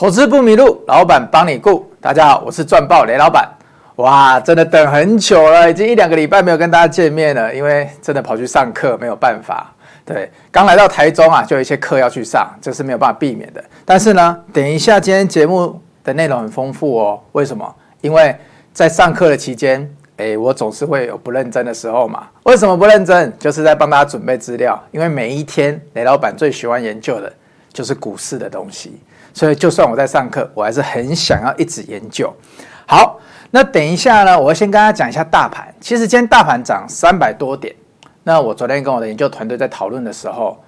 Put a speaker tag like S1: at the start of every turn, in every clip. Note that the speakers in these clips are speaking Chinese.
S1: 投资不迷路，老板帮你顾。大家好，我是赚爆雷老板。哇，真的等很久了，已经一两个礼拜没有跟大家见面了，因为真的跑去上课，没有办法。对，刚来到台中啊，就有一些课要去上，这是没有办法避免的。但是呢，等一下今天节目的内容很丰富哦。为什么？因为在上课的期间，诶，我总是会有不认真的时候嘛。为什么不认真？就是在帮大家准备资料。因为每一天雷老板最喜欢研究的就是股市的东西，所以就算我在上课，我还是很想要一直研究。好，那等一下呢，我要先跟大家讲一下大盘。其实今天大盘涨三百多点。那我昨天跟我的研究团队在讨论的时候，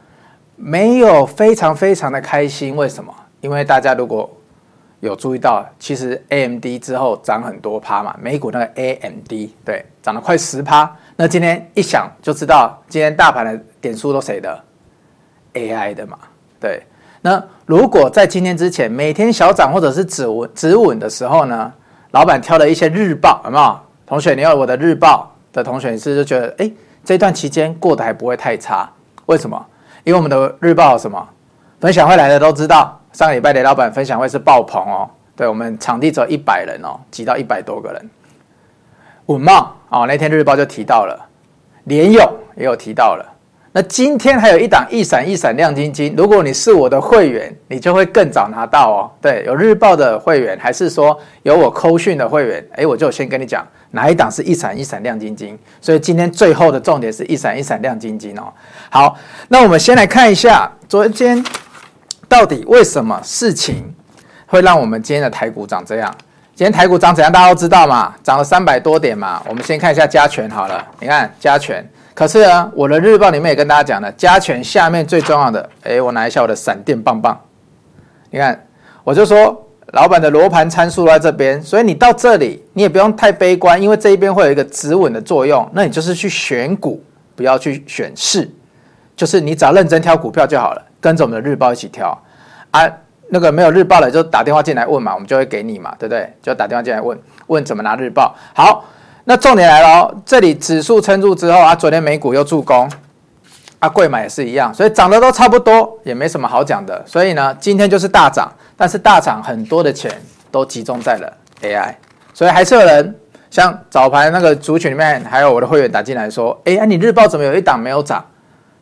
S1: 没有非常非常的开心。为什么？因为大家如果有注意到，其实 AMD 之后涨很多趴嘛，美股那个 AMD 对涨了快十趴。那今天一想就知道，今天大盘的点数都谁的？AI 的嘛。对。那如果在今天之前每天小涨或者是止稳止稳的时候呢，老板挑了一些日报，有没有？同学，你有我的日报的同学，是不是就觉得哎？这段期间过得还不会太差，为什么？因为我们的日报有什么分享会来的都知道，上个礼拜雷老板分享会是爆棚哦，对，我们场地只有一百人哦，挤到一百多个人。稳懋哦，那天日报就提到了，联咏也有提到了。那今天还有一档一闪一闪亮晶晶，如果你是我的会员，你就会更早拿到哦。对，有日报的会员，还是说有我扣讯的会员，诶，我就先跟你讲哪一档是一闪一闪亮晶晶。所以今天最后的重点是一闪一闪亮晶晶哦。好，那我们先来看一下昨天到底为什么事情会让我们今天的台股长这样。今天台股长怎样，大家都知道嘛，涨了三百多点嘛。我们先看一下加权好了，你看加权。可是啊，我的日报里面也跟大家讲了，加权下面最重要的，哎，我拿一下我的闪电棒棒，你看，我就说老板的罗盘参数在这边，所以你到这里你也不用太悲观，因为这一边会有一个止稳的作用，那你就是去选股，不要去选市，就是你只要认真挑股票就好了，跟着我们的日报一起挑啊。那个没有日报的就打电话进来问嘛，我们就会给你嘛，对不对？就打电话进来问问怎么拿日报，好。那重点来了哦，这里指数撑住之后啊，昨天美股又助攻，啊，贵买也是一样，所以涨得都差不多，也没什么好讲的。所以呢，今天就是大涨，但是大涨很多的钱都集中在了 AI，所以还是有人像早盘那个族群里面，还有我的会员打进来说，哎，啊，你日报怎么有一档没有涨？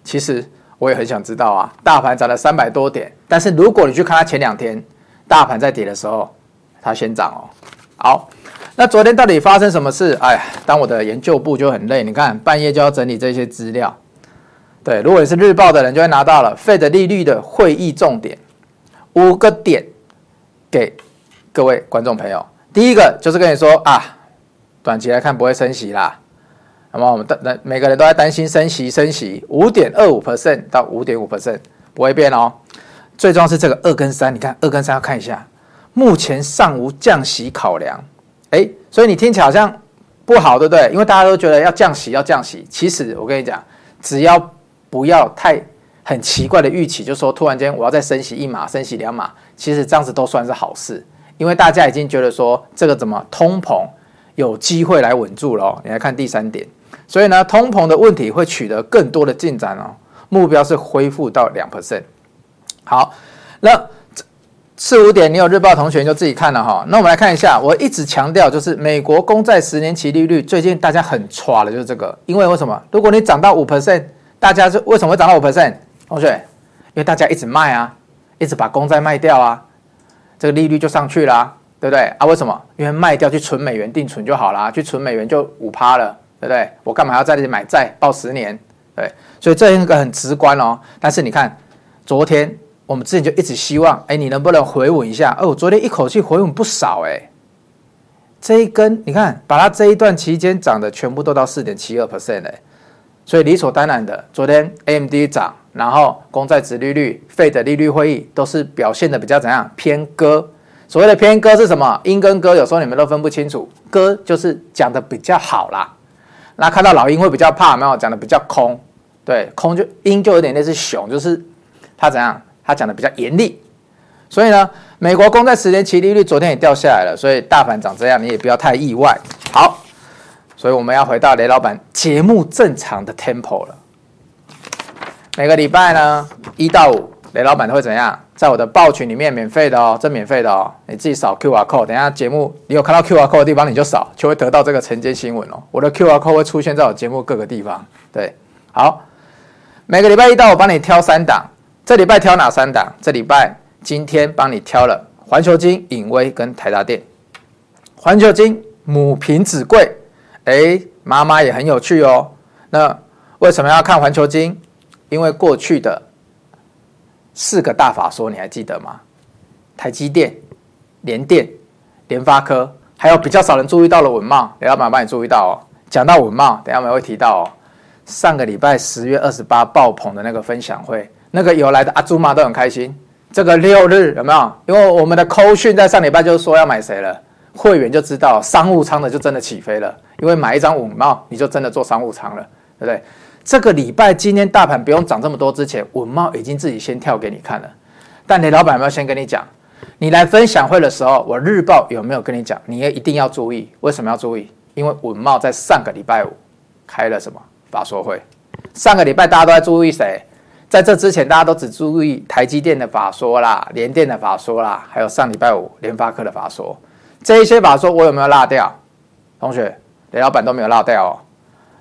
S1: 其实我也很想知道啊，大盘涨了三百多点，但是如果你去看它前两天大盘在跌的时候，它先涨哦，好。那昨天到底发生什么事？哎呀，当我的研究部就很累。你看，半夜就要整理这些资料。对，如果你是日报的人，就会拿到了 Fed 利率的会议重点五个点，给各位观众朋友。第一个就是跟你说啊，短期来看不会升息啦。那么我们的每个人都在担心升息，升息五点二五 percent 到五点五 percent 不会变哦。最重要是这个二跟三，你看二跟三要看一下，目前尚无降息考量。哎，所以你听起来好像不好，对不对？因为大家都觉得要降息，要降息。其实我跟你讲，只要不要太很奇怪的预期，就说突然间我要再升息一码、升息两码，其实这样子都算是好事。因为大家已经觉得说这个怎么通膨有机会来稳住了哦。你来看第三点，所以呢，通膨的问题会取得更多的进展哦。目标是恢复到两 percent。好，那。四五点，你有日报同学你就自己看了哈。那我们来看一下，我一直强调就是美国公债十年期利率，最近大家很抓的就是这个，因为为什么？如果你涨到五 percent，大家是为什么会涨到五 percent？同学，因为大家一直卖啊，一直把公债卖掉啊，这个利率就上去了啊，对不对啊？为什么？因为卖掉去存美元定存就好了，去存美元就五趴了，对不对？我干嘛要在这里买债报十年？对，所以这一个很直观哦。但是你看昨天。我们之前就一直希望，哎，你能不能回稳一下？哦，我昨天一口气回稳不少，哎，这一根你看，把它这一段期间涨的全部都到四点七二 percent 哎，所以理所当然的，昨天 AMD 涨，然后公债殖利率、费的利率会议都是表现的比较怎样偏鸽。所谓的偏鸽是什么？鹰跟鸽有时候你们都分不清楚，鸽就是讲的比较好啦。那看到老鹰会比较怕，没有讲的比较空，对，空就鹰就有点类似熊，就是它怎样？他讲的比较严厉，所以呢，美国公债十年期利率昨天也掉下来了，所以大盘长这样，你也不要太意外。好，所以我们要回到雷老板节目正常的 tempo 了。每个礼拜呢，一到五雷老板会怎样？在我的报群里面免费的哦，这免费的哦，你自己扫 QR code，等下节目你有看到 QR code 的地方你就扫，就会得到这个晨间新闻哦。我的 QR code 会出现在我节目各个地方。对，好，每个礼拜一到我帮你挑三档，这礼拜挑哪三档？这礼拜今天帮你挑了环球金、影威跟台达电。环球金母凭子贵，哎，妈妈也很有趣哦。那为什么要看环球金？因为过去的。四个大法说你还记得吗？台积电、联电、联发科，还有比较少人注意到的稳懋，雷老板帮你注意到哦。讲到稳懋，等下我们会提到哦。上个礼拜十月二十八爆棚的那个分享会，那个有来的阿朱妈都很开心。这个六日有没有？因为我们的扣讯在上礼拜就说要买谁了，会员就知道商务舱的就真的起飞了，因为买一张稳帽你就真的做商务舱了，对不对？这个礼拜今天大盘不用涨这么多之前，稳帽已经自己先跳给你看了。但雷老板有没有先跟你讲？你来分享会的时候，我日报有没有跟你讲？你也一定要注意。为什么要注意？因为稳懋在上个礼拜五开了什么法说会？上个礼拜大家都在注意谁？在这之前大家都只注意台积电的法说啦、联电的法说啦，还有上礼拜五联发科的法说。这一些法说我有没有落掉？同学，雷老板都没有落掉哦。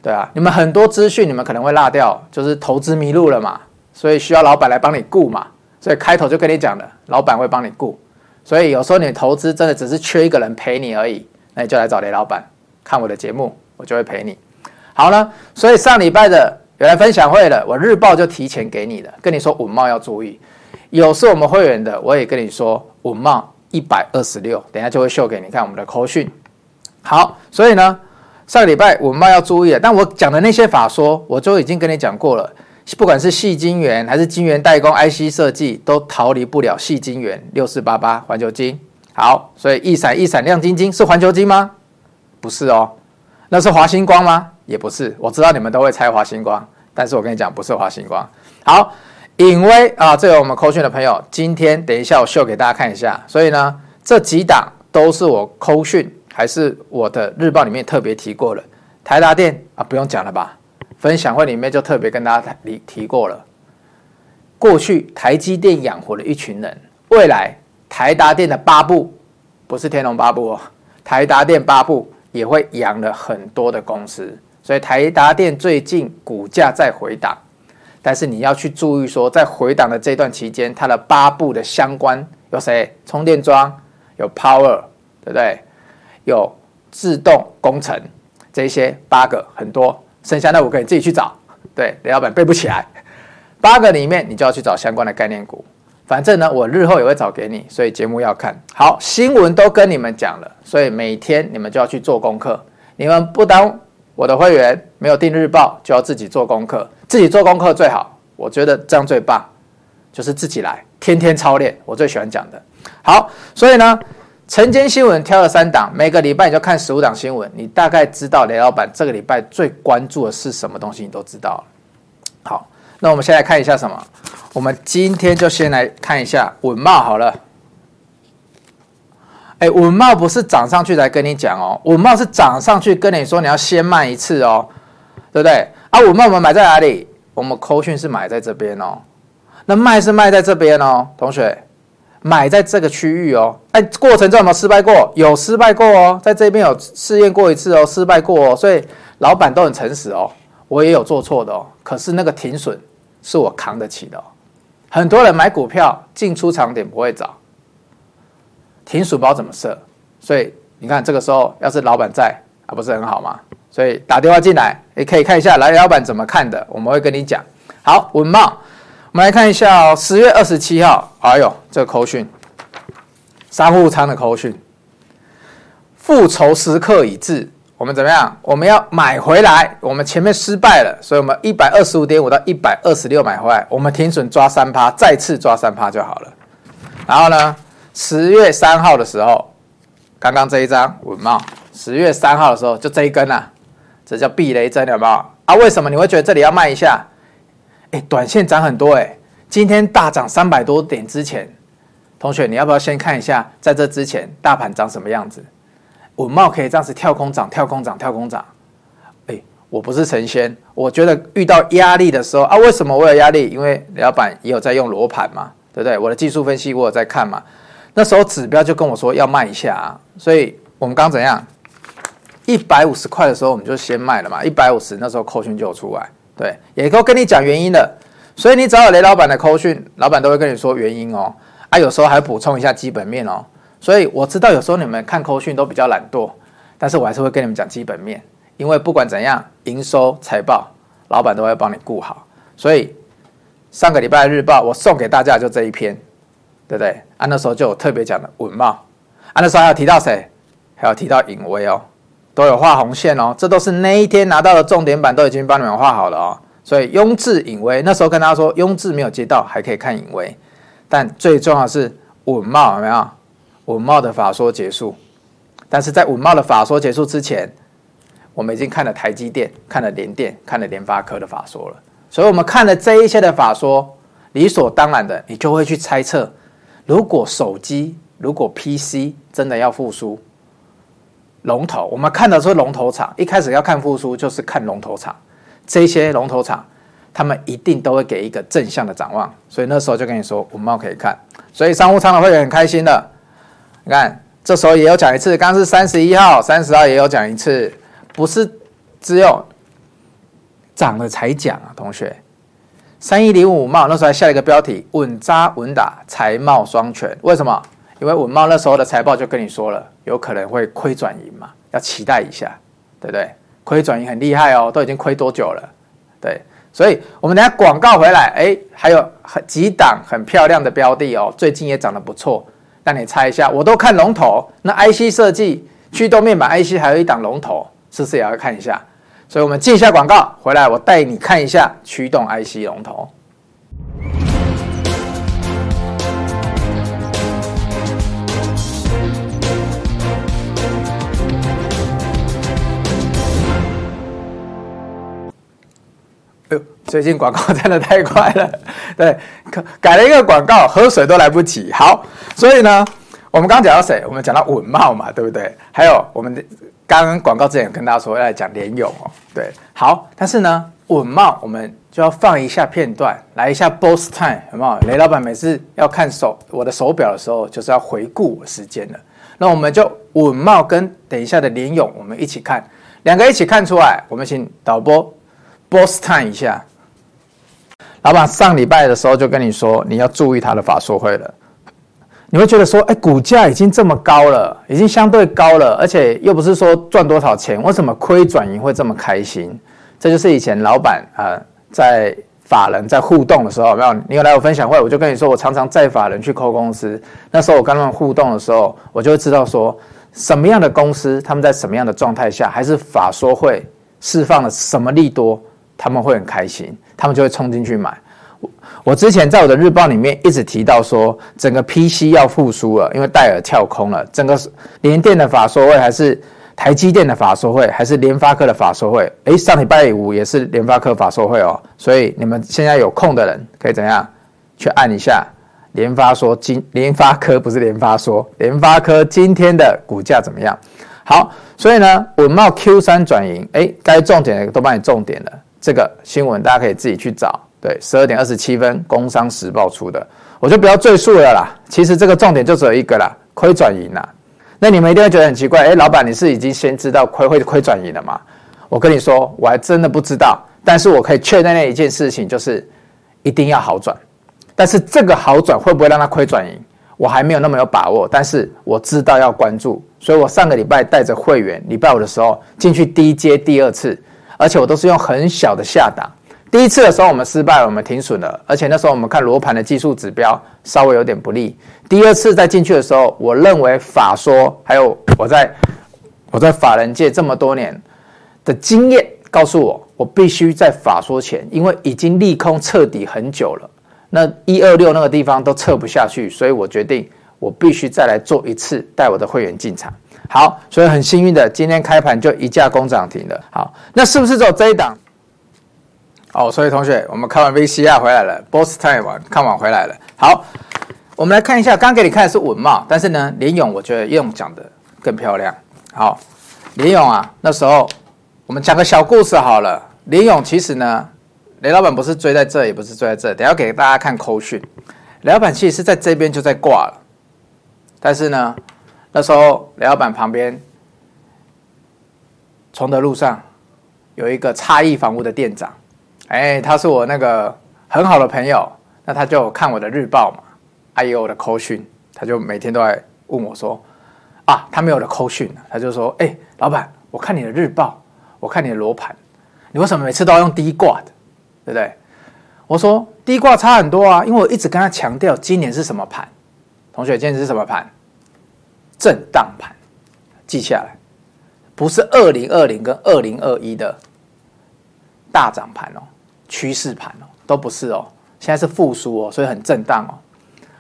S1: 对啊，你们很多资讯你们可能会落掉，就是投资迷路了嘛，所以需要老板来帮你顾嘛。所以开头就跟你讲了，老板会帮你顾。所以有时候你投资真的只是缺一个人陪你而已，那你就来找雷老板看我的节目，我就会陪你。好了，所以上礼拜的有来分享会了，我日报就提前给你了，跟你说稳懋要注意。有是我们会员的，我也跟你说稳懋一百二十六，等下就会秀给你看我们的扣讯。好，所以呢。上个礼拜稳懋要注意了，但我讲的那些法说，我就已经跟你讲过了。不管是细晶圆还是晶圆代工、IC 设计，都逃离不了细晶圆六四八八环球晶。好，所以一闪一闪亮晶晶是环球晶吗？不是哦，那是华星光吗？也不是。我知道你们都会猜华星光，但是我跟你讲，不是华星光。好，颖威啊，这个我们扣讯的朋友，今天等一下我秀给大家看一下。所以呢，这几档都是我扣讯。还是我的日报里面特别提过了，台达电啊，不用讲了吧？分享会里面就特别跟大家提提过了。过去台积电养活了一群人，未来台达电的八部不是天龙八部哦，台达电八部也会养了很多的公司，所以台达电最近股价在回档，但是你要去注意说，在回档的这段期间，它的八部的相关有谁？充电桩有 Power，对不对？有自动工程这些八个很多，剩下那五个你自己去找。对，雷老板背不起来，八个里面你就要去找相关的概念股。反正呢，我日后也会找给你，所以节目要看好，新闻都跟你们讲了，所以每天你们就要去做功课。你们不当我的会员，没有订日报，就要自己做功课。自己做功课最好，我觉得这样最棒，就是自己来，天天操练。我最喜欢讲的。好，所以呢。晨间新闻挑了三档，每个礼拜你就看十五档新闻，你大概知道雷老板这个礼拜最关注的是什么东西，你都知道了。好，那我们先来看一下什么？我们今天就先来看一下稳懋好了。哎，稳懋不是涨上去才跟你讲哦，稳懋是涨上去跟你说你要先卖一次哦，对不对？啊，稳懋我们买在哪里？我们扣讯是买在这边哦，那卖是卖在这边哦，同学。买在这个区域哦，哎，过程中有没有失败过？有失败过哦，在这边有试验过一次哦，失败过哦，所以老板都很诚实哦，我也有做错的哦，可是那个停损是我扛得起的。很多人买股票进出场点不会找，停损不知道怎么设，所以你看这个时候要是老板在啊，不是很好吗？所以打电话进来，也可以看一下来老板怎么看的，我们会跟你讲。好，稳懋。我们来看一下哦，十月二十七号，哎呦，这个口讯，商务舱的口讯，复仇时刻已至，我们怎么样？我们要买回来，我们前面失败了，所以我们一百二十五点五到一百二十六买回来，我们停损抓三趴，再次抓三趴就好了。然后呢，十月三号的时候，刚刚这一张稳懋，十月三号的时候就这一根啊，这叫避雷针，有没有？啊，为什么你会觉得这里要卖一下？哎，短线涨很多哎，今天大涨三百多点之前，同学你要不要先看一下，在这之前大盘长什么样子？稳懋可以这样子跳空涨、跳空涨、跳空涨。哎，我不是神仙，我觉得遇到压力的时候啊，为什么我有压力？因为雷老板也有在用罗盘嘛，对不对？我的技术分析我有在看嘛，那时候指标就跟我说要卖一下啊，所以我们刚怎样？一百五十块的时候我们就先卖了嘛，一百五十那时候扣讯就有出来，对，也都跟你讲原因的，所以你找雷老板的扣讯，老板都会跟你说原因哦，啊，有时候还补充一下基本面哦，所以我知道有时候你们看扣讯都比较懒惰，但是我还是会跟你们讲基本面。因为不管怎样，营收财报，老板都会帮你顾好。所以上个礼拜日报，我送给大家就这一篇，对不对？啊，那时候就有特别讲的稳懋，啊，那时候还有提到谁？还有提到颖威哦，都有画红线哦。这都是那一天拿到的重点版，都已经帮你们画好了哦。所以雍智、颖威，那时候跟大家说，雍智没有接到，还可以看颖威。但最重要的是稳懋有没有？稳懋的法说结束，但是在稳懋的法说结束之前。我们已经看了台积电，看了联电，看了联发科的法说了，所以我们看了这一些的法说，理所当然的，你就会去猜测，如果手机、如果 PC 真的要复苏，龙头，我们看的是龙头厂，一开始要看复苏，就是看龙头厂，这些龙头厂，他们一定都会给一个正向的展望，所以那时候就跟你说，五茂可以看，所以商务舱的会员很开心的，你看，这时候也有讲一次，刚是三十一号、三十号也有讲一次。不是只有涨了才讲啊，同学。三一零五稳懋那时候还下了一个标题：稳扎稳打，财貌双全。为什么？因为稳茂那时候的财报就跟你说了，有可能会亏转盈嘛，要期待一下，对不对？亏转盈很厉害哦，都已经亏多久了？对，所以我们等下广告回来，哎，还有很几档很漂亮的标的哦，最近也涨得不错。那你猜一下，我都看龙头，那 IC 设计驱动面板 IC 还有一档龙头。是不是也要看一下？所以，我们进一下广告回来，我带你看一下驱动 IC 龙头。最近广告真的太快了，对，改了一个广告，喝水都来不及。好，所以呢，我们刚讲到谁？我们讲到稳懋嘛，对不对？还有我们的。刚刚广告之前跟大家说要来讲联咏哦，对，好，但是呢，稳懋我们就要放一下片段，来一下 boss time，有没有？雷老板每次要看手我的手表的时候，就是要回顾我时间的。那我们就稳懋跟等一下的联咏，我们一起看，两个一起看出来。我们请导播 boss time 一下。老板上礼拜的时候就跟你说，你要注意他的法说会了。你会觉得说，哎，股价已经这么高了，已经相对高了，而且又不是说赚多少钱，为什么亏转盈会这么开心？这就是以前老板啊、在法人在互动的时候，没有？你有来我分享会，我就跟你说，我常常载法人去扣公司，那时候我跟他们互动的时候，我就会知道说，什么样的公司，他们在什么样的状态下，还是法说会释放了什么利多，他们会很开心，他们就会冲进去买。我之前在我的日报里面一直提到说，整个 PC 要复苏了，因为戴尔跳空了。整个联电的法说会，还是台积电的法说会，还是联发科的法说会？诶，上礼拜五也是联发科法说会哦。所以你们现在有空的人可以怎样去按一下联发说今联发科不是联发说联发科今天的股价怎么样？好，所以呢，稳懋 Q 三转盈，诶，该重点的都帮你重点了。这个新闻大家可以自己去找。对，十二点二十七分，《工商时报》出的，我就不要赘述了啦。其实这个重点就只有一个啦，亏转盈啦。那你们一定会觉得很奇怪，哎，老板，你是已经先知道亏会亏转盈了吗？我跟你说，我还真的不知道。但是我可以确认那一件事情，就是一定要好转。但是这个好转会不会让它亏转盈，我还没有那么有把握。但是我知道要关注，所以我上个礼拜带着会员，礼拜五的时候进去低接第二次，而且我都是用很小的下档。第一次的时候我们失败了，我们停损了，而且那时候我们看罗盘的技术指标稍微有点不利。第二次再进去的时候，我认为法说还有我在我在法人界这么多年的经验告诉我，我必须在法说前，因为已经利空彻底很久了，那一二六那个地方都测不下去，所以我决定我必须再来做一次，带我的会员进场。好，所以很幸运的今天开盘就一架工涨停了。好，那是不是只有这一档？哦，所以同学，我们看完 VCR 回来了，Boss Time 看完回来了。好，我们来看一下，刚给你看的是稳懋，但是呢，联咏我觉得用讲的更漂亮。好，联咏啊，那时候我们讲个小故事好了。联咏其实呢，雷老板不是追在这，也不是追在这，等下给大家看扣讯。雷老板其实是在这边就在挂了，但是呢，那时候雷老板旁边崇德路上有一个差异房屋的店长，哎，他是我那个很好的朋友，那他就看我的日报嘛，还有我的扣讯，他就每天都来问我说，啊，他没有的扣讯，他就说，哎，老板，我看你的日报。我看你的罗盘，你为什么每次都要用低挂的，对不对？我说低挂差很多啊，因为我一直跟他强调今年是什么盘。同学，今年是什么盘？震荡盘，记下来，不是二零二零跟二零二一的大涨盘哦，趋势盘哦，都不是哦，现在是复苏哦，所以很震荡哦。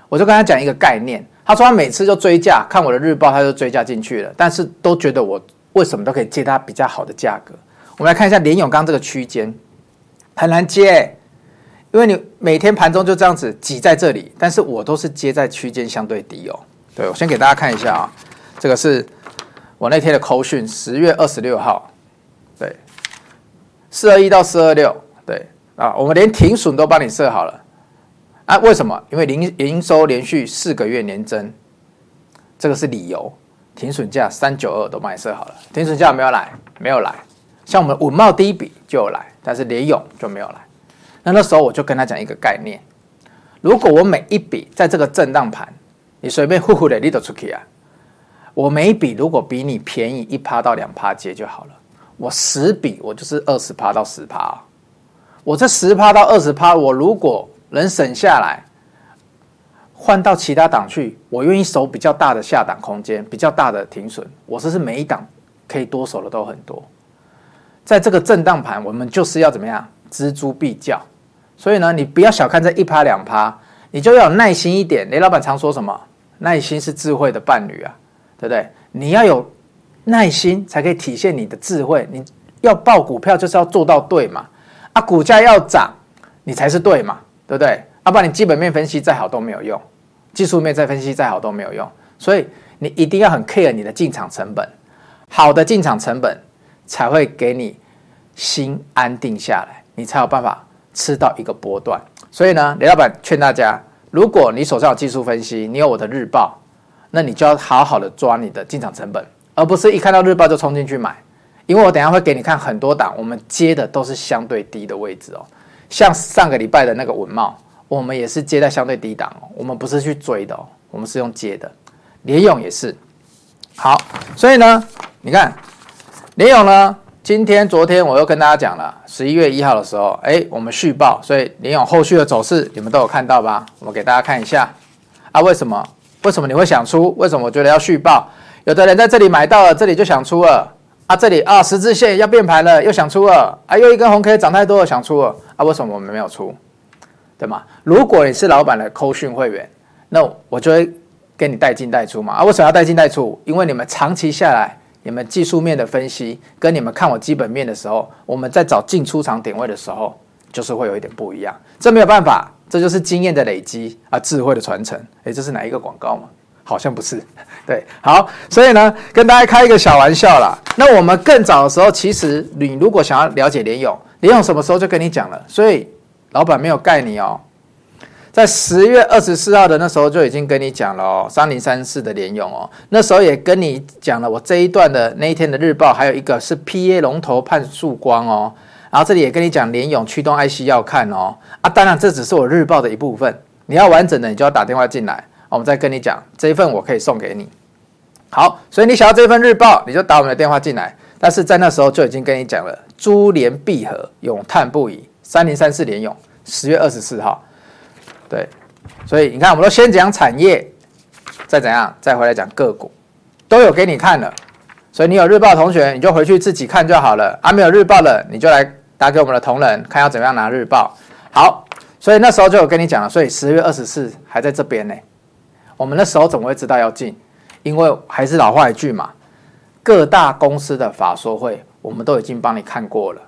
S1: 我就跟他讲一个概念，他说他每次就追价，看我的日报他就追价进去了，但是都觉得我。为什么都可以接他比较好的价格？我们来看一下联永刚这个区间很难接，因为你每天盘中就这样子挤在这里，但是我都是接在区间相对低哦。对，我先给大家看一下啊，这个是我那天的扣讯，十月二十六号，对，四二一到四二六，对啊，我们连停损都帮你设好了啊？为什么？因为零营收连续四个月年增，这个是理由。停损价三九二都帮你设好了，停损价没有来，没有来。像我们稳懋第一笔就有来，但是联勇就没有来。那那时候我就跟他讲一个概念：如果我每一笔在这个震荡盘，你随便呼呼的你都出去啊，我每一笔如果比你便宜一趴到两趴接就好了。我十笔我就是二十趴到十趴，我这十趴到二十趴，我如果能省下来。换到其他档去，我愿意守比较大的下档空间，比较大的停损。我这是每一档可以多守的都很多。在这个震荡盘，我们就是要怎么样？锱铢必较。所以呢，你不要小看这一趴两趴，你就要有耐心一点。雷老板常说什么？耐心是智慧的伴侣啊，对不对？你要有耐心，才可以体现你的智慧。你要报股票，就是要做到对嘛。啊，股价要涨，你才是对嘛，对不对？要不然你基本面分析再好都没有用，技术面再分析再好都没有用，所以你一定要很 care 你的进场成本，好的进场成本才会给你心安定下来，你才有办法吃到一个波段。所以呢，雷老板劝大家，如果你手上有技术分析，你有我的日报，那你就要好好的抓你的进场成本，而不是一看到日报就冲进去买，因为我等下会给你看很多档，我们接的都是相对低的位置哦，像上个礼拜的那个文茂。我们也是接在相对低档哦，我们不是去追的哦，我们是用接的。联咏也是，好，所以呢，你看联咏呢，今天、昨天我又跟大家讲了，十一月一号的时候，哎，我们续报，所以联咏后续的走势你们都有看到吧？我们给大家看一下啊，为什么？为什么你会想出？为什么我觉得要续报？有的人在这里买到了，这里就想出了啊，这里啊十字线要变盘了，又想出了啊，又一根红 K 涨太多了，想出了啊，为什么我们没有出？对吗？如果你是老板的扣讯会员，那我就会给你带进带出嘛。啊，为什么要带进带出？因为你们长期下来，你们技术面的分析跟你们看我基本面的时候，我们在找进出场点位的时候，就是会有一点不一样。这没有办法，这就是经验的累积啊，智慧的传承。诶，这是哪一个广告吗？好像不是。对，好，所以呢，跟大家开一个小玩笑啦。那我们更早的时候，其实你如果想要了解联勇，联勇什么时候就跟你讲了，所以。老板没有盖你哦，在十月二十四号的那时候就已经跟你讲了哦，三零三四的联用哦，那时候也跟你讲了我这一段的那一天的日报，还有一个是 PA 龙头盼曙光哦，然后这里也跟你讲联咏驱动 IC 要看哦，啊，当然这只是我日报的一部分，你要完整的你就要打电话进来，我们再跟你讲这一份我可以送给你。好，所以你想要这份日报，你就打我们的电话进来，但是在那时候就已经跟你讲了，珠联璧合，永叹不已。三零三四联咏，十月二十四号，对，所以你看，我们都先讲产业，再怎样，再回来讲个股，都有给你看了。所以你有日报的同学，你就回去自己看就好了。啊，没有日报的，你就来打给我们的同仁，看要怎么样拿日报。好，所以那时候就有跟你讲了。所以十月二十四还在这边呢。我们那时候怎么会知道要进？因为还是老话一句嘛，各大公司的法说会，我们都已经帮你看过了。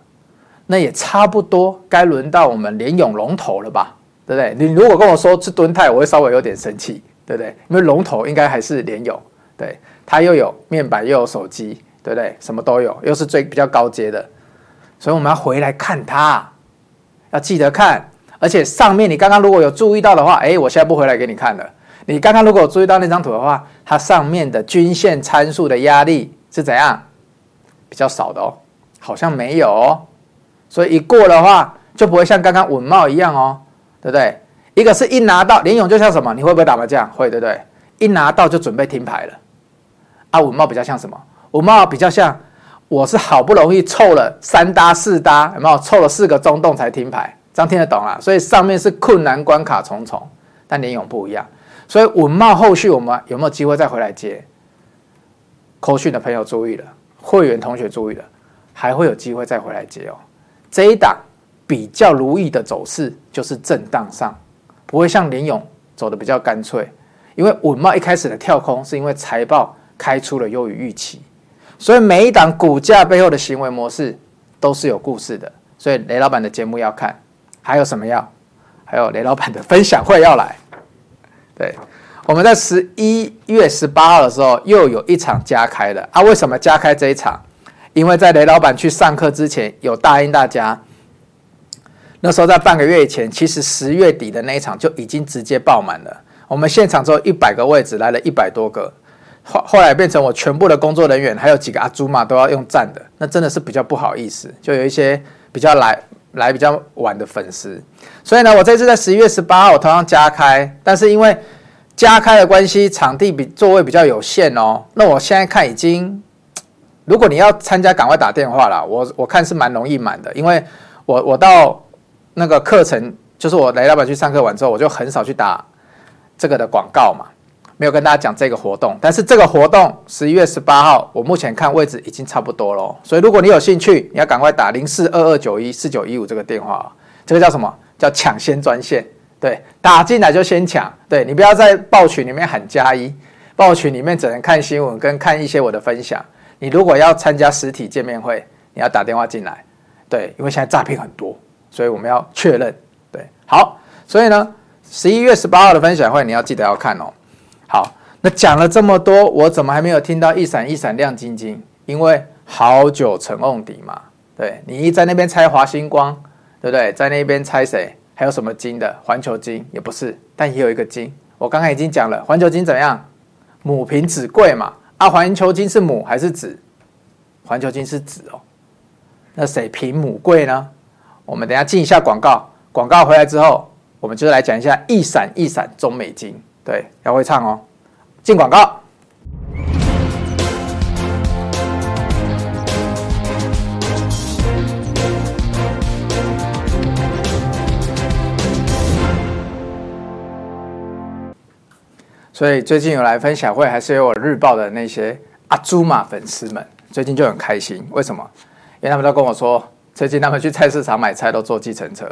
S1: 那也差不多该轮到我们联咏龙头了吧，对不对？你如果跟我说是敦泰，我会稍微有点生气，对不对？因为龙头应该还是联友，对，它又有面板又有手机，对不对？什么都有，又是最比较高阶的，所以我们要回来看它，要记得看。而且上面你刚刚如果有注意到的话，哎，我现在不回来给你看了。你刚刚如果有注意到那张图的话，它上面的均线参数的压力是怎样？比较少的哦，好像没有哦。所以一过的话，就不会像刚刚稳懋一样哦，对不对？一个是一拿到联勇就像什么？你会不会打麻将？会，对不对？一拿到就准备听牌了。啊，五茂比较像什么？五茂比较像我是好不容易凑了三搭四搭，有没有？凑了四个中洞才听牌，这样听得懂啦。所以上面是困难关卡重重，但联勇不一样。所以五茂后续我们有没有机会再回来接？扣讯的朋友注意了，会员同学注意了，还会有机会再回来接哦。这一档比较如意的走势就是震荡上，不会像联咏走的比较干脆。因为稳懋一开始的跳空是因为财报开出了优于预期，所以每一档股价背后的行为模式都是有故事的。所以雷老板的节目要看，还有什么要？还有雷老板的分享会要来。对，我们在十一月十八号的时候又有一场加开了啊！为什么加开这一场？因为在雷老板去上课之前有答应大家，那时候在半个月以前，其实十月底的那一场就已经直接爆满了。我们现场只有一百个位置，来了一百多个，后后来变成我全部的工作人员还有几个阿猪嘛都要用站的，那真的是比较不好意思，就有一些比较来来比较晚的粉丝，所以呢，我这次在十一月十八号我同样加开，但是因为加开的关系，场地比座位比较有限哦。那我现在看已经，如果你要参加，赶快打电话啦。我我看是蛮容易满的，因为我我到那个课程，就是我雷老板去上课完之后，我就很少去打这个的广告嘛，没有跟大家讲这个活动。但是这个活动十一月十八号，我目前看位置已经差不多了，所以如果你有兴趣，你要赶快打零四二二九一四九一五这个电话，这个叫什么？叫抢先专线。对，打进来就先抢。对，你不要在报群里面喊加一，报群里面只能看新闻跟看一些我的分享。你如果要参加实体见面会，你要打电话进来。对，因为现在诈骗很多，所以我们要确认。对，好，所以呢，十一月十八号的分享会你要记得要看哦。好，那讲了这么多，我怎么还没有听到一闪一闪亮晶晶？因为好久成瓮底嘛。对，你一在那边猜华星光，对不对？在那边猜谁？还有什么金的？环球金也不是，但也有一个金。我刚刚已经讲了，环球金怎么样？母凭子贵嘛。啊，环球金是母还是子？环球金是子哦。那谁凭母贵呢？我们等下进一下广告，广告回来之后，我们就来讲一下一闪一闪中美金。对，要会唱哦。进广告。所以最近有来分享会，还是有我日报的那些阿猪马粉丝们，最近就很开心。为什么？因为他们都跟我说，最近他们去菜市场买菜都坐计程车。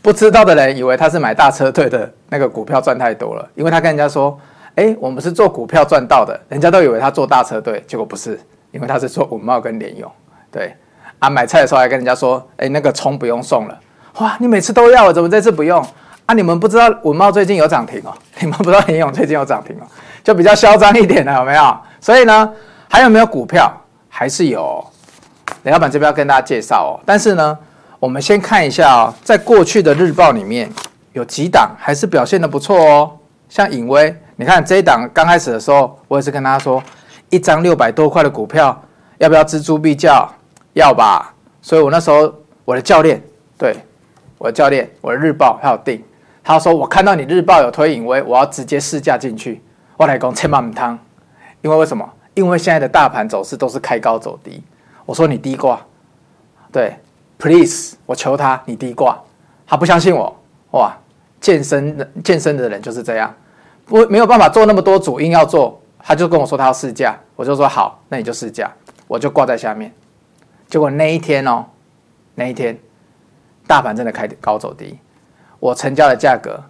S1: 不知道的人以为他是买大车队的那个股票赚太多了，因为他跟人家说：“哎，我们是做股票赚到的。”人家都以为他做大车队，结果不是，因为他是做稳懋跟联咏。对啊，买菜的时候还跟人家说：“哎，那个葱不用送了。”哇，你每次都要，怎么这次不用？啊！你们不知道稳懋最近有涨停哦，你们不知道联咏最近有涨停哦，就比较嚣张一点的有没有？所以呢，还有没有股票？还是有。雷老板这边要跟大家介绍哦。但是呢，我们先看一下哦，在过去的日报里面有几档还是表现得不错哦。像颖威，你看这一档刚开始的时候，我也是跟大家说，一张六百多块的股票，要不要錙铢必较？要吧。所以我那时候我的教练，对，我的教练，我的日报还有定。他说：“我看到你日报有推颖威，我要直接试驾进去。我来讲千万不汤，因为为什么？因为现在的大盘走势都是开高走低。我说你低挂，对，please，我求他你低挂。他不相信我，哇，健身的健身的人就是这样，不没有办法做那么多组，硬要做，他就跟我说他要试驾，我就说好，那你就试驾，我就挂在下面。结果那一天哦，那一天大盘真的开高走低。”我成交的价格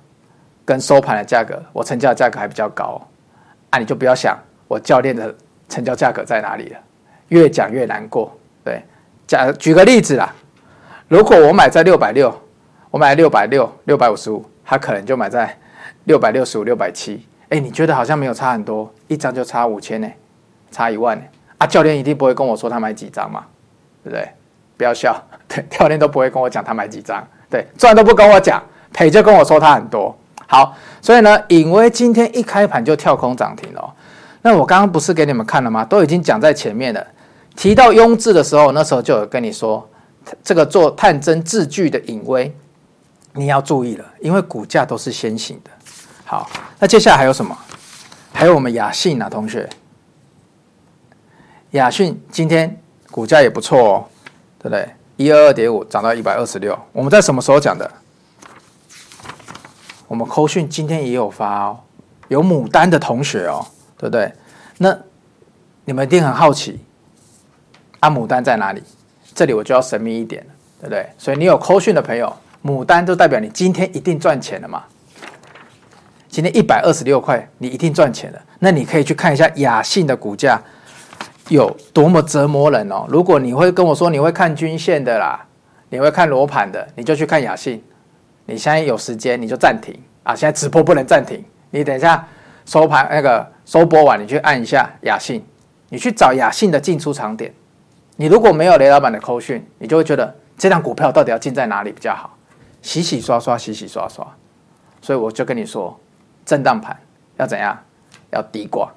S1: 跟收盘的价格，我成交的价格还比较高，啊，你就不要想我教练的成交价格在哪里了，越讲越难过。对，讲举个例子啦，如果我买在六百六，我买六百六六百五十五，他可能就买在六百六十五六百七，哎，你觉得好像没有差很多，一张就差五千呢，差一万呢，啊，教练一定不会跟我说他买几张嘛，对不对？不要笑，对，教练都不会跟我讲他买几张，对，赚都不跟我讲，赔就跟我说他很多。好，所以呢，颖威今天一开盘就跳空涨停了。那我刚刚不是给你们看了吗？都已经讲在前面了。提到雍字的时候，那时候就有跟你说，这个做探针治具的颖威，你要注意了，因为股价都是先行的。好，那接下来还有什么？还有我们亚信啊，同学，亚信今天股价也不错哦，对不对？一二二点五涨到一百二十六。我们在什么时候讲的？我们扣讯今天也有发哦，有牡丹的同学哦，对不对？那你们一定很好奇。啊，牡丹在哪里？这里我就要神秘一点了，对不对？所以你有扣讯的朋友，牡丹就代表你今天一定赚钱了嘛？今天一百二十六块，你一定赚钱了。那你可以去看一下雅信的股价有多么折磨人哦。如果你会跟我说你会看均线的啦，你会看罗盘的，你就去看雅信。你现在有时间你就暂停啊！现在直播不能暂停，你等一下收盘那个收播完，你去按一下亚信，你去找亚信的进出场点。你如果没有雷老板的扣讯，你就会觉得这张股票到底要进在哪里比较好？洗洗刷刷，洗洗刷刷。所以我就跟你说，震荡盘要怎样？要低挂，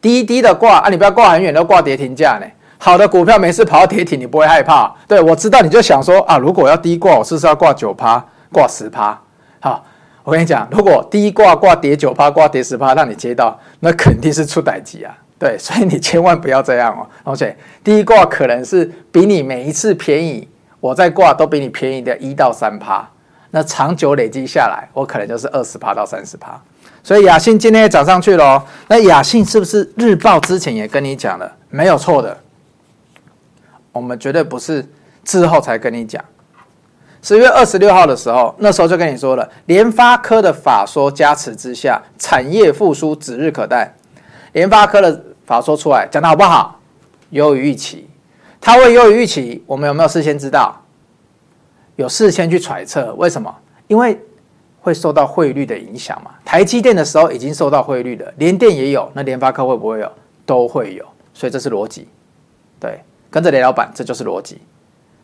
S1: 低低的挂啊！你不要挂很远，要挂跌停价呢。好的股票没事跑到跌停，你不会害怕。对，我知道，你就想说啊，如果我要低挂，我是不是要挂九趴，挂十趴？好，我跟你讲，如果第一挂挂跌九趴，挂跌十趴，让你接到，那肯定是出代志啊。对，所以你千万不要这样哦。而且第一挂可能是比你每一次便宜，我在挂都比你便宜的一到三趴。那长久累积下来，我可能就是二十趴到三十趴。所以雅信今天也涨上去了。那雅信是不是日报之前也跟你讲了？没有错的，我们绝对不是之后才跟你讲。十月二十六号的时候，那时候就跟你说了，联发科的法说加持之下，产业复苏指日可待。联发科的法说出来讲的好不好？优于预期，它会优于预期。我们有没有事先知道？有事先去揣测，为什么？因为会受到汇率的影响嘛。台积电的时候已经受到汇率的，联电也有，那联发科会不会有？都会有，所以这是逻辑。对，跟着雷老板，这就是逻辑。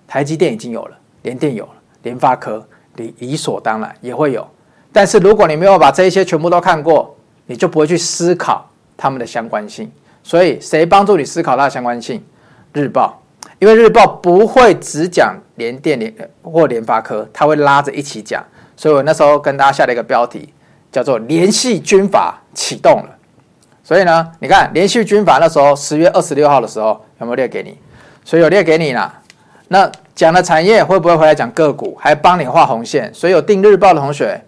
S1: 台积电已经有了，联电有了，联发科理理所当然也会有。但是如果你没有把这一些全部都看过，你就不会去思考。他们的相关性，所以谁帮助你思考它的相关性？日报，因为日报不会只讲联电联或联发科，它会拉着一起讲。所以我那时候跟大家下了一个标题，叫做“联系军法启动了”。所以呢，你看联系军法那时候十月二十六号的时候有没有列给你？所以有列给你啦。那讲了产业会不会回来讲个股？还帮你画红线？所以有订日报的同学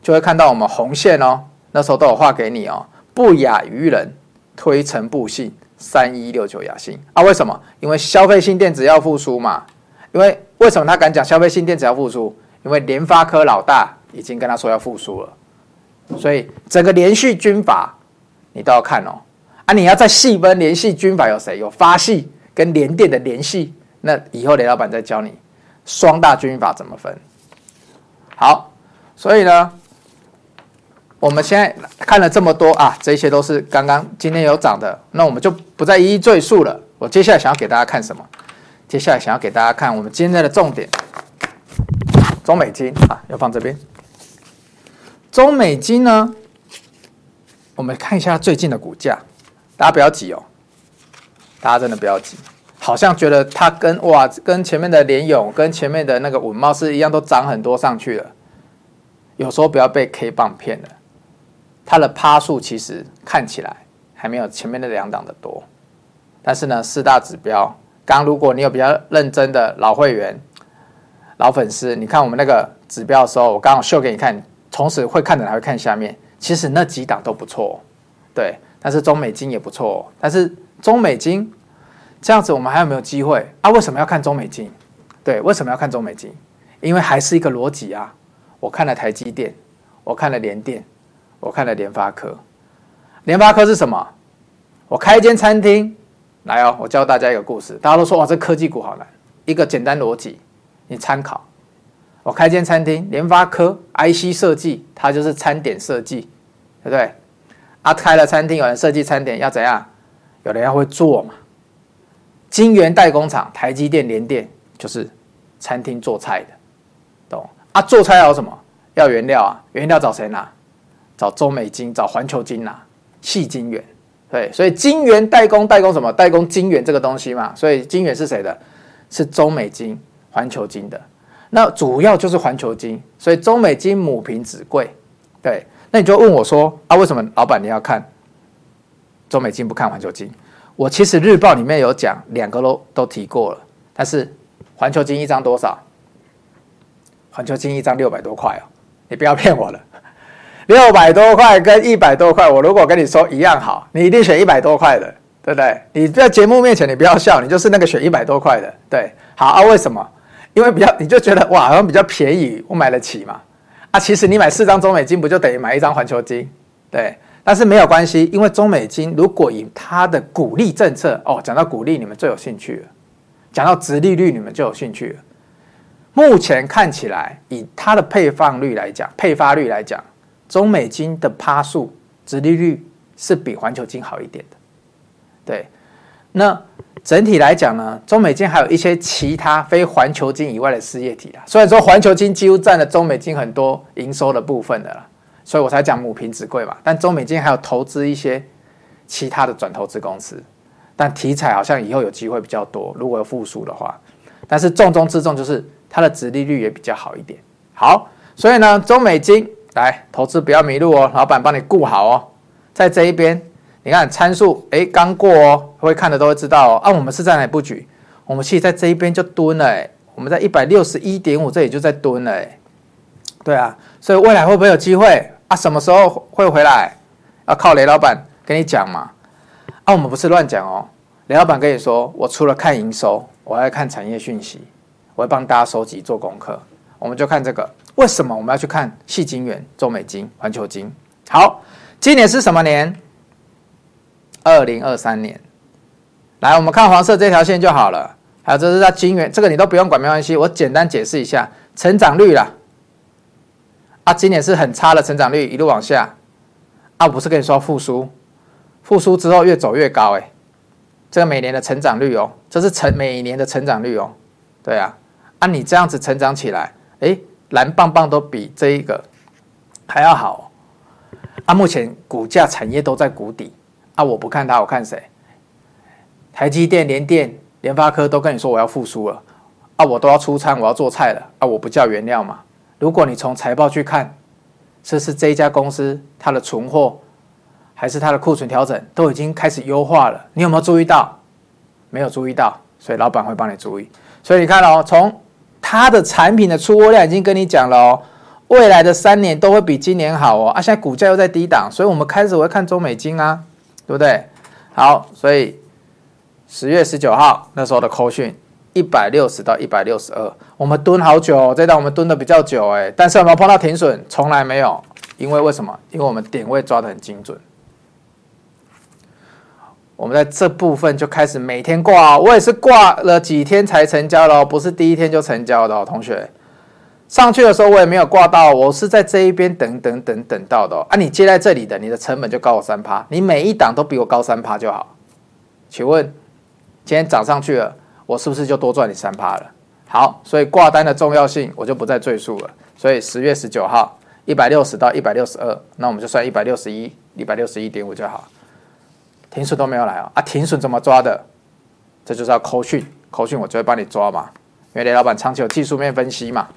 S1: 就会看到我们红线哦。那时候都有画给你哦。不亚于人，推陈布信，三一六九亚信啊？为什么？因为消费性电子要复苏嘛。因为为什么他敢讲消费性电子要复苏？因为联发科老大已经跟他说要复苏了，所以整个连续军法你都要看哦。啊，你要再细分联系军法有谁？有发系跟联电的联系。那以后雷老板再教你双大军法怎么分。好，所以呢。我们现在看了这么多啊，这些都是刚刚今天有涨的，那我们就不再一一赘述了。我接下来想要给大家看什么？接下来想要给大家看我们今天的重点，中美金啊，要放这边。中美金呢，我们看一下最近的股价，大家不要急哦，大家真的不要急，好像觉得它跟哇，跟前面的联勇，跟前面的那个稳茂是一样，都涨很多上去了。有时候不要被 K 棒骗了。它的趴数其实看起来还没有前面那两档的多，但是呢，四大指标，刚如果你有比较认真的老会员、老粉丝，你看我们那个指标的时候，我刚好秀给你看，同时会看的还会看下面，其实那几档都不错，对，但是中美金也不错，但是中美金这样子，我们还有没有机会啊？为什么要看中美金？对，为什么要看中美金？因为还是一个逻辑啊，我看了台积电，我看了联电。我看了联发科，联发科是什么？我开一间餐厅，来哦，我教大家一个故事。大家都说哇，这科技股好难。一个简单逻辑，你参考。我开间餐厅，联发科 IC 设计，它就是餐点设计，对不对？啊，开了餐厅，有人设计餐点要怎样？有人要会做嘛，晶圆代工厂，台积电、联电就是餐厅做菜的，懂啊？做菜要什么？要原料啊，原料找谁拿？找中美金，找环球金拿，矽晶圆。对，所以晶圆代工代工什么？代工晶圆这个东西嘛。所以晶圆是谁的？是中美金、环球金的。那主要就是环球金，所以中美金母凭子贵。对，那你就问我说啊，为什么老板你要看中美金不看环球金？我其实日报里面有讲，两个都都提过了。但是环球金一张多少？环球金一张六百多块哦，你不要骗我了。六百多块跟一百多块，我如果跟你说一样好，你一定选一百多块的，对不对？你在节目面前你不要笑，你就是那个选一百多块的，对。好啊，为什么？因为比较你就觉得哇，好像比较便宜，我买得起嘛。啊，其实你买四张中美金不就等于买一张环球金？对。但是没有关系，因为中美金如果以它的鼓励政策哦，讲到鼓励你们最有兴趣了，讲到直利率你们就有兴趣了。目前看起来，以它的配放率来讲，配发率来讲，中美金的趴数直利率是比环球金好一点的。对，那整体来讲呢，中美金还有一些其他非环球金以外的事业体啊，虽然说环球金几乎占了中美金很多营收的部分的啦。所以我才讲母凭子贵嘛，但中美金还有投资一些其他的转投资公司，但题材好像以后有机会比较多，如果有复苏的话。但是重中之重就是它的殖利率也比较好一点。好，所以呢，中美金来投资不要迷路哦，老板帮你顾好哦。在这一边，你看参数，哎，刚过哦，会看的都会知道哦。啊，我们是在哪布局？我们其实在这一边就蹲了，哎，我们在一百六十一点五这里就在蹲了，哎，对啊，所以未来会不会有机会？啊，什么时候会回来？要靠雷老板跟你讲嘛。啊，我们不是乱讲哦。雷老板跟你说，我除了看营收，我还要看产业讯息，我会帮大家收集做功课。我们就看这个，为什么我们要去看细金元、中美金、环球金？好，今年是什么年？二零二三年。来，我们看黄色这条线就好了。还有这是在金元，这个你都不用管，没关系。我简单解释一下成长率啦。啊，今年是很差的成长率，一路往下。啊，不是跟你说复苏，复苏之后越走越高，哎，这个每年的成长率哦，这是成每年的成长率哦，对啊，啊，你这样子成长起来，哎，蓝棒棒都比这一个还要好。啊，目前股价产业都在谷底，啊，我不看它，我看谁？台积电、联电、联发科都跟你说我要复苏了，啊，我都要出餐，我要做菜了，啊，我不叫原料嘛。如果你从财报去看，这是这一家公司它的存货，还是它的库存调整都已经开始优化了？你有没有注意到？没有注意到，所以老板会帮你注意。所以你看哦，从它的产品的出货量已经跟你讲了哦，未来的三年都会比今年好哦。啊，现在股价又在低档，所以我们开始会看中美金啊，对不对？好，所以十月十九号那时候的扣讯。一百六十到一百六十二，我们蹲好久，哦，这档我们蹲的比较久哎，但是有没有碰到停损？从来没有，因为为什么？因为我们点位抓得很精准。我们在这部分就开始每天挂，我也是挂了几天才成交的，不是第一天就成交的，同学。上去的时候我也没有挂到，我是在这一边等等等等到的啊。你接在这里的，你的成本就高我三趴，你每一档都比我高三趴就好。请问今天涨上去了？我是不是就多赚你三趴了？好，所以挂单的重要性我就不再赘述了。所以十月十九号一百六十到一百六十二，那我们就算一百六十一、一百六十一点五就好。停损都没有来啊，啊，停损怎么抓的？这就是要扣讯，扣讯我就会帮你抓嘛。因为雷老板长期有技术面分析嘛。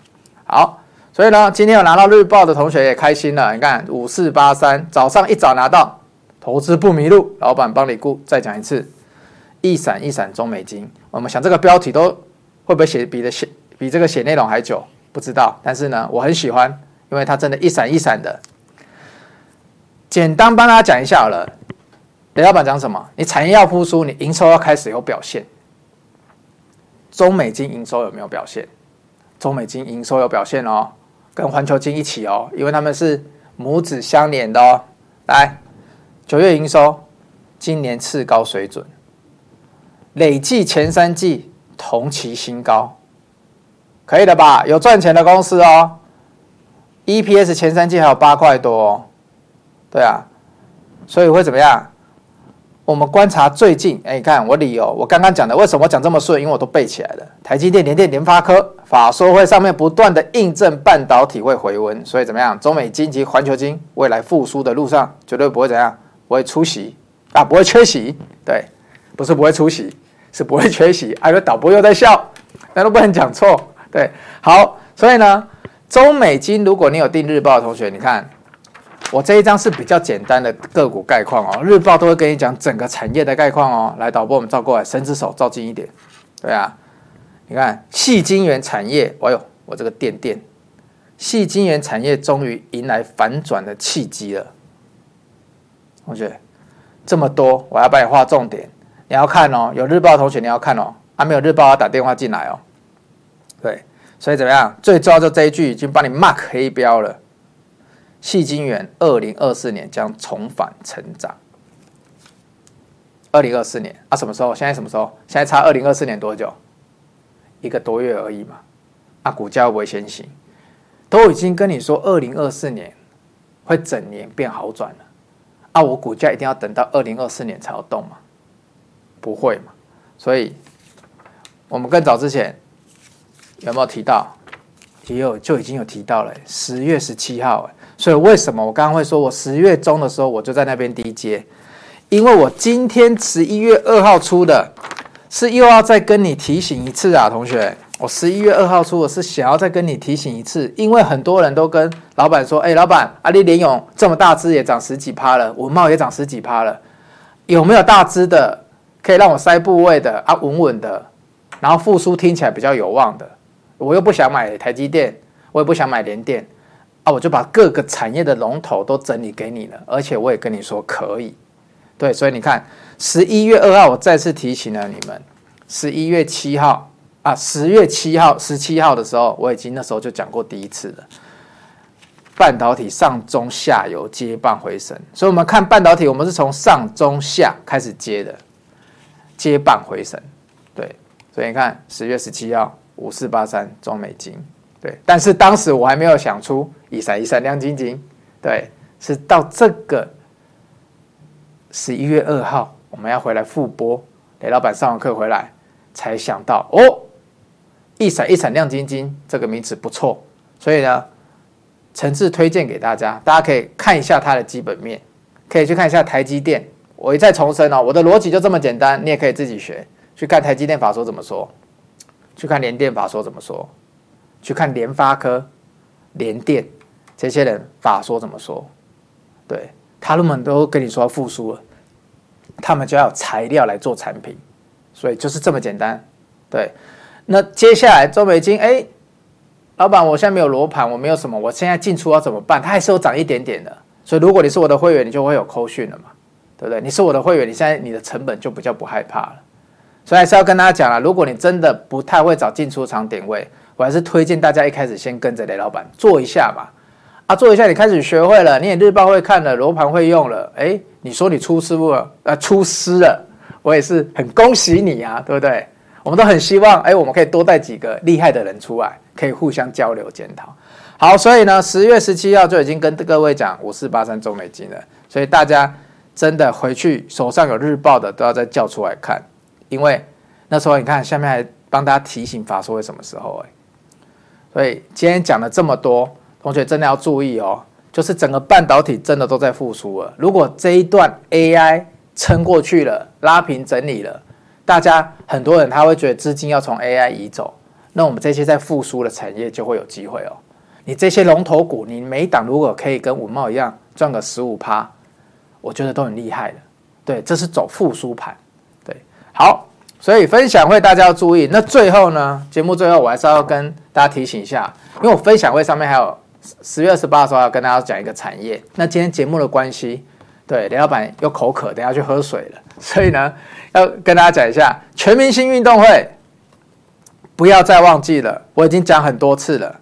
S1: 好，所以呢，今天有拿到日报的同学也开心了。你看五四八三，早上一早拿到，投资不迷路，老板帮你顾。再讲一次。一闪一闪中美金，我们想这个标题都会不会写比的写比这个写内容还久？不知道，但是呢，我很喜欢，因为它真的一闪一闪的。简单帮大家讲一下好了，雷老板讲什么？你产业要复苏，你营收要开始有表现。中美金营收有没有表现？中美金营收有表现哦，跟环球金一起哦，因为他们是母子相连的哦。来，九月营收今年次高水准。累计前三季同期新高，可以的吧？有赚钱的公司哦。EPS 前三季还有八块多哦，对啊，所以会怎么样？我们观察最近，哎，你看我理由，我刚刚讲的，为什么我讲这么顺？因为我都背起来了。台积电、联电、联发科法说会上面不断的印证半导体会回温，所以怎么样？中美晶及环球晶未来复苏的路上绝对不会怎样，不会出席啊，不会缺席。对，不是不会出席，是不会缺席。哎，导播又在笑，那都不能讲错。对，好，所以呢，中美金，如果你有订日报的同学，你看。我这一张是比较简单的个股概况哦，日报都会跟你讲整个产业的概况哦。来，导播，我们照过来，伸只手照近一点。对啊，你看，细晶圆产业，哎呦，我这个电电，细晶圆产业终于迎来反转的契机了。同学，这么多，我要帮你画重点，你要看哦。有日报的同学你要看哦，还、啊、没有日报要打电话进来哦。对，所以怎么样？最重要就这一句已经帮你 mark 黑标了。矽晶圆二零二四年将重返成长。二零二四年啊，什么时候？现在什么时候？现在差二零二四年多久？一个多月而已嘛。啊，股价不会先行？都已经跟你说二零二四年会整年变好转了。啊，我股价一定要等到二零二四年才要动嘛？不会嘛？所以，我们更早之前有没有提到？也有就已经有提到了，十月十七号哎。所以为什么我刚刚会说，我十月中的时候我就在那边低接，因为我今天十一月二号出的，是又要再跟你提醒一次啊，同学，我十一月二号出，我是想要再跟你提醒一次，因为很多人都跟老板说，哎，老板，阿里联咏这么大只也涨十几趴了，文茂也涨十几趴了，有没有大只的可以让我塞部位的啊，稳稳的，然后复苏听起来比较有望的，我又不想买台积电，我也不想买联电。啊，我就把各个产业的龙头都整理给你了，而且我也跟你说可以，对，所以你看，十一月二号我再次提醒了你们，十一月七号啊，十月七号、十七号的时候，我已经那时候就讲过第一次了，半导体上中下游接棒回升，所以我们看半导体，我们是从上中下开始接的，接棒回神，对，所以你看十月十七号五四八三中美金。对，但是当时我还没有想出一闪一闪亮晶晶，对，是到这个十一月二号我们要回来复播，雷老板上完课回来才想到哦，一闪一闪亮晶晶这个名词不错，所以呢，诚挚推荐给大家，大家可以看一下它的基本面，可以去看一下台积电。我一再重申哦，我的逻辑就这么简单，你也可以自己学，去看台积电法说怎么说，去看联电法说怎么说。去看联发科、联电这些人法说怎么说？对，他们都跟你说复苏了，他们就要材料来做产品，所以就是这么简单。对，那接下来周美金，哎，老板，我现在没有罗盘，我没有什么，我现在进出要怎么办？它还是有涨一点点的，所以如果你是我的会员，你就会有扣讯了嘛，对不对？你是我的会员，你现在你的成本就比较不害怕了。所以还是要跟大家讲了，如果你真的不太会找进出场点位。我还是推荐大家一开始先跟着雷老板做一下吧，啊，做一下你开始学会了，你也日报会看了，罗盘会用了，哎，你说你出师了，呃，出师了，我也是很恭喜你啊，对不对？我们都很希望，哎，我们可以多带几个厉害的人出来，可以互相交流检讨。好，所以呢，十月十七号就已经跟各位讲五四八三中美金了，所以大家真的回去手上有日报的都要再叫出来看，因为那时候你看下面还帮大家提醒法说会什么时候，哎。所以今天讲了这么多，同学真的要注意哦，就是整个半导体真的都在复苏了。如果这一段 AI 撑过去了，拉平整理了，大家很多人他会觉得资金要从 AI 移走，那我们这些在复苏的产业就会有机会哦。你这些龙头股，你每档如果可以跟文茂一样赚个十五趴，我觉得都很厉害的。对，这是走复苏盘。对，好。所以分享会大家要注意。那最后呢，节目最后我还是要跟大家提醒一下，因为我分享会上面还有十月二十八的时候要跟大家讲一个产业。那今天节目的关系，对雷老板又口渴，等下去喝水了，所以呢要跟大家讲一下全明星运动会，不要再忘记了，我已经讲很多次了，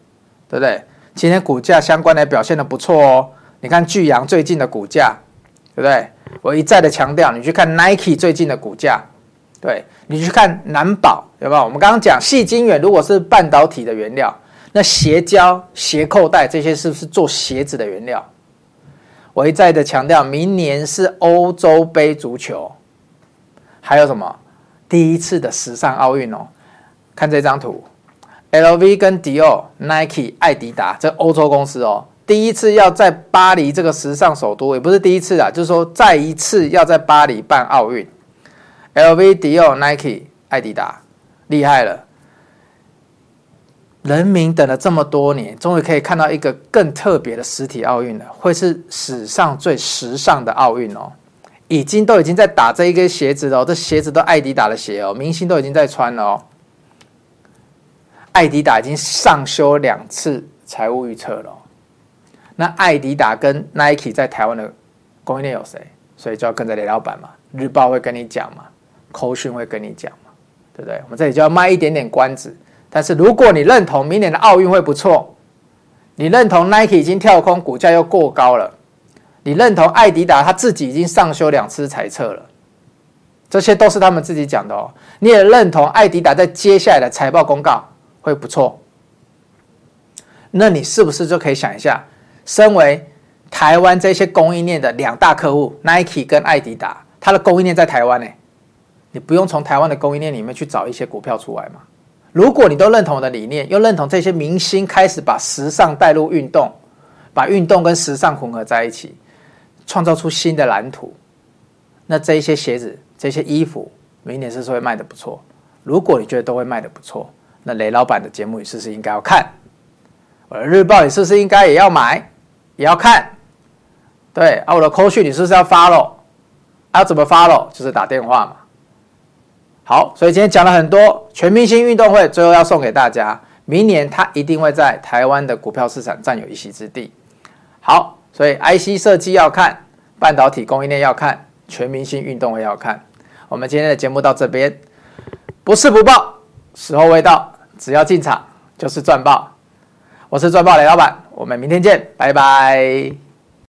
S1: 对不对？今天股价相关的表现的不错哦。你看巨阳最近的股价，不对？我一再的强调，你去看 Nike 最近的股价。对，你去看南宝有没有？我们刚刚讲矽晶圆，如果是半导体的原料，那鞋胶、鞋扣带这些是不是做鞋子的原料？我一再的强调，明年是欧洲杯足球，还有什么？第一次的时尚奥运哦，看这张图，LV 跟迪奥、Nike、爱迪达这欧洲公司哦，第一次要在巴黎这个时尚首都，也不是第一次啊，就是说再一次要在巴黎办奥运。LV、迪奥、Nike、爱迪达，厉害了！人民等了这么多年，终于可以看到一个更特别的实体奥运了，会是史上最时尚的奥运哦！已经都已经在打这一个鞋子了哦，这鞋子都爱迪达的鞋哦，明星都已经在穿了哦。爱迪达已经上修两次财务预测了。那艾迪达跟 Nike 在台湾的供应链有谁？所以就要跟着雷老板嘛，日报会跟你讲嘛，扣讯会跟你讲嘛，对不对？我们这里就要卖一点点关子。但是如果你认同明年的奥运会不错，你认同 Nike 已经跳空，股价又过高了，你认同艾迪达他自己已经上修两次财测了，这些都是他们自己讲的哦。你也认同艾迪达在接下来的财报公告会不错，那你是不是就可以想一下，身为台湾这些供应链的两大客户 Nike 跟爱迪达，它的供应链在台湾呢？你不用从台湾的供应链里面去找一些股票出来嘛？如果你都认同我的理念，又认同这些明星开始把时尚带入运动，把运动跟时尚混合在一起，创造出新的蓝图，那这一些鞋子、这些衣服，明年是不是会卖得不错？如果你觉得都会卖得不错，那雷老板的节目你是不是应该要看？我的日报你是不是应该也要买，也要看？对啊，我的扣讯你是不是要 follow？要怎么 follow？就是打电话嘛。好，所以今天讲了很多全明星运动会，最后要送给大家，明年它一定会在台湾的股票市场占有一席之地。好，所以 IC 设计要看，半导体供应链要看，全明星运动会要看。我们今天的节目到这边，不是不报，时候未到，只要进场就是赚爆。我是赚爆雷老板，我们明天见，拜拜。